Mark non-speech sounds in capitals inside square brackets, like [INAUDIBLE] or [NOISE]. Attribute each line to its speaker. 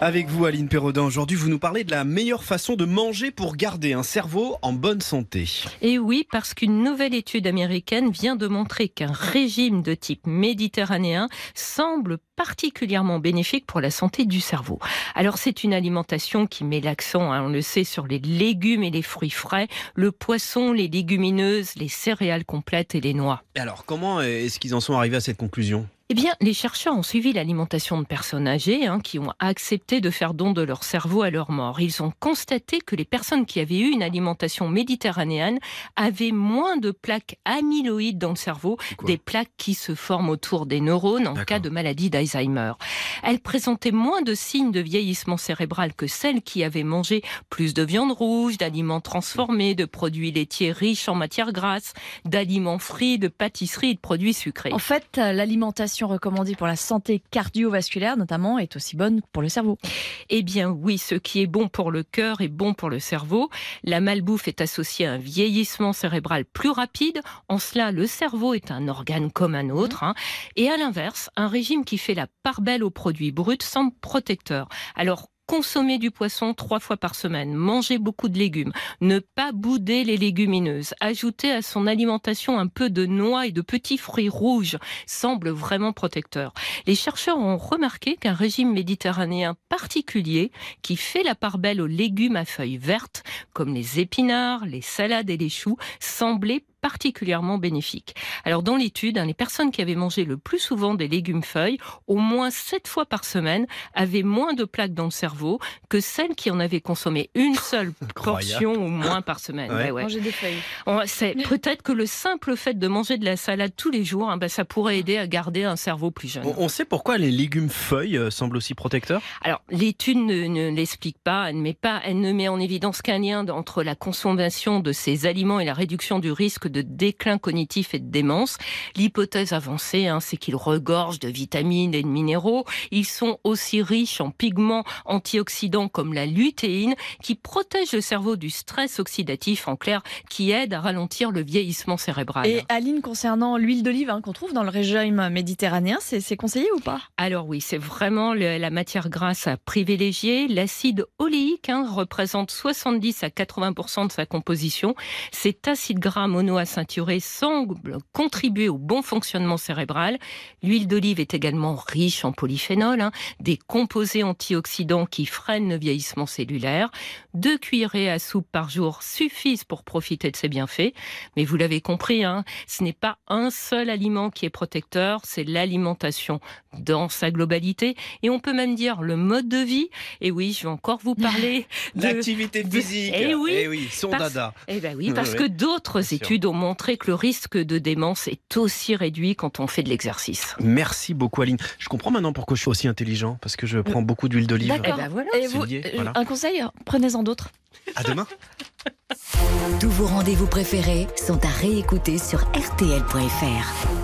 Speaker 1: Avec vous, Aline Perraudin, aujourd'hui, vous nous parlez de la meilleure façon de manger pour garder un cerveau en bonne santé.
Speaker 2: Et oui, parce qu'une nouvelle étude américaine vient de montrer qu'un régime de type méditerranéen semble particulièrement bénéfique pour la santé du cerveau. Alors, c'est une alimentation qui met l'accent, hein, on le sait, sur les légumes et les fruits frais, le poisson, les légumineuses, les céréales complètes et les noix.
Speaker 1: Et alors, comment est-ce qu'ils en sont arrivés à cette conclusion?
Speaker 2: Eh bien, les chercheurs ont suivi l'alimentation de personnes âgées hein, qui ont accepté de faire don de leur cerveau à leur mort. Ils ont constaté que les personnes qui avaient eu une alimentation méditerranéenne avaient moins de plaques amyloïdes dans le cerveau, des plaques qui se forment autour des neurones en cas de maladie d'Alzheimer. Elles présentaient moins de signes de vieillissement cérébral que celles qui avaient mangé plus de viande rouge, d'aliments transformés, de produits laitiers riches en matières grasses, d'aliments frits, de pâtisseries et de produits sucrés.
Speaker 3: En fait, l'alimentation recommandée pour la santé cardiovasculaire notamment est aussi bonne pour le cerveau
Speaker 2: Eh bien oui, ce qui est bon pour le cœur est bon pour le cerveau. La malbouffe est associée à un vieillissement cérébral plus rapide. En cela, le cerveau est un organe comme un autre. Hein. Et à l'inverse, un régime qui fait la part belle aux produits bruts semble protecteur. Alors consommer du poisson trois fois par semaine, manger beaucoup de légumes, ne pas bouder les légumineuses, ajouter à son alimentation un peu de noix et de petits fruits rouges semble vraiment protecteur. Les chercheurs ont remarqué qu'un régime méditerranéen particulier qui fait la part belle aux légumes à feuilles vertes, comme les épinards, les salades et les choux, semblait particulièrement bénéfique. Alors dans l'étude, hein, les personnes qui avaient mangé le plus souvent des légumes feuilles, au moins sept fois par semaine, avaient moins de plaques dans le cerveau que celles qui en avaient consommé une [LAUGHS] seule portion ou moins par semaine.
Speaker 3: Manger des feuilles.
Speaker 2: C'est [LAUGHS] peut-être que le simple fait de manger de la salade tous les jours, hein, bah, ça pourrait aider à garder un cerveau plus jeune.
Speaker 1: On sait pourquoi les légumes feuilles euh, semblent aussi protecteurs?
Speaker 2: Alors l'étude ne, l'explique pas, elle ne met pas, elle ne met en évidence qu'un lien entre la consommation de ces aliments et la réduction du risque de déclin cognitif et de démence. L'hypothèse avancée, hein, c'est qu'ils regorgent de vitamines et de minéraux. Ils sont aussi riches en pigments antioxydants comme la lutéine, qui protègent le cerveau du stress oxydatif, en clair, qui aide à ralentir le vieillissement cérébral.
Speaker 3: Et Aline, concernant l'huile d'olive hein, qu'on trouve dans le régime méditerranéen, c'est conseillé ou pas?
Speaker 2: Alors oui, c'est vraiment la matière grasse à privilégier. L'acide oléique hein, représente 70 à 80% de sa composition. Cet acide gras mono ceinturé semble contribuer au bon fonctionnement cérébral. L'huile d'olive est également riche en polyphénol, hein, des composés antioxydants qui freinent le vieillissement cellulaire. Deux cuillerées à soupe par jour suffisent pour profiter de ses bienfaits. Mais vous l'avez compris, hein, ce n'est pas un seul aliment qui est protecteur, c'est l'alimentation dans sa globalité. Et on peut même dire le mode de vie. Et oui, je vais encore vous parler [LAUGHS]
Speaker 1: de l'activité physique.
Speaker 2: Et eh oui,
Speaker 1: et eh oui son dada.
Speaker 2: Eh ben oui, [LAUGHS] parce que d'autres études ont montré que le risque de démence est aussi réduit quand on fait de l'exercice.
Speaker 1: Merci beaucoup Aline. Je comprends maintenant pourquoi je suis aussi intelligent, parce que je prends beaucoup d'huile d'olive.
Speaker 3: D'accord. Eh ben voilà. Et vous, euh, Un conseil, prenez-en d'autres.
Speaker 1: À demain. [LAUGHS]
Speaker 4: Tous vos rendez-vous préférés sont à réécouter sur rtl.fr.